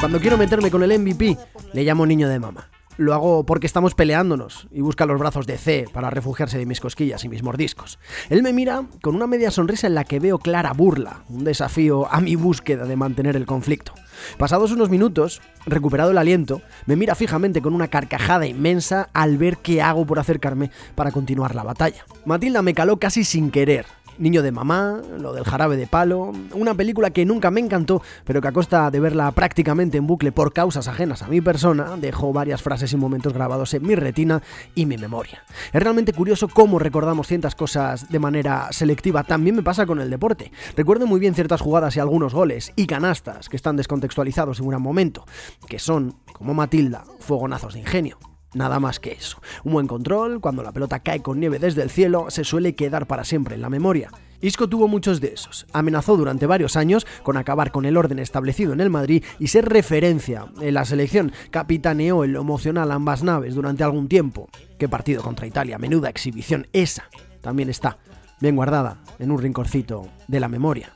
Cuando quiero meterme con el MVP, le llamo niño de mamá. Lo hago porque estamos peleándonos y busca los brazos de C para refugiarse de mis cosquillas y mis mordiscos. Él me mira con una media sonrisa en la que veo clara burla, un desafío a mi búsqueda de mantener el conflicto. Pasados unos minutos, recuperado el aliento, me mira fijamente con una carcajada inmensa al ver qué hago por acercarme para continuar la batalla. Matilda me caló casi sin querer, Niño de mamá, lo del jarabe de palo, una película que nunca me encantó, pero que a costa de verla prácticamente en bucle por causas ajenas a mi persona, dejó varias frases y momentos grabados en mi retina y mi memoria. Es realmente curioso cómo recordamos ciertas cosas de manera selectiva, también me pasa con el deporte. Recuerdo muy bien ciertas jugadas y algunos goles y canastas que están descontextualizados en un momento, que son, como Matilda, fogonazos de ingenio. Nada más que eso. Un buen control, cuando la pelota cae con nieve desde el cielo, se suele quedar para siempre en la memoria. Isco tuvo muchos de esos. Amenazó durante varios años con acabar con el orden establecido en el Madrid y ser referencia en la selección. Capitaneó en lo emocional ambas naves durante algún tiempo. Qué partido contra Italia, menuda exhibición. Esa también está bien guardada en un rinconcito de la memoria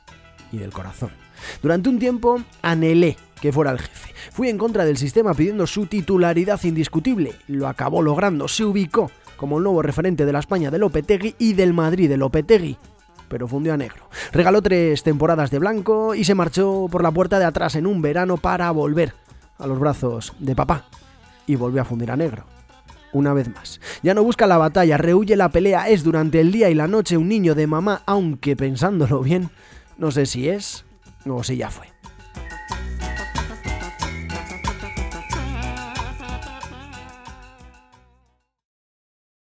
y del corazón. Durante un tiempo anhelé que fuera el jefe. Fui en contra del sistema pidiendo su titularidad indiscutible. Lo acabó logrando, se ubicó como el nuevo referente de la España de Lopetegui y del Madrid de Lopetegui. Pero fundió a negro. Regaló tres temporadas de blanco y se marchó por la puerta de atrás en un verano para volver a los brazos de papá. Y volvió a fundir a negro una vez más. Ya no busca la batalla, rehuye la pelea, es durante el día y la noche un niño de mamá, aunque pensándolo bien, no sé si es o si ya fue.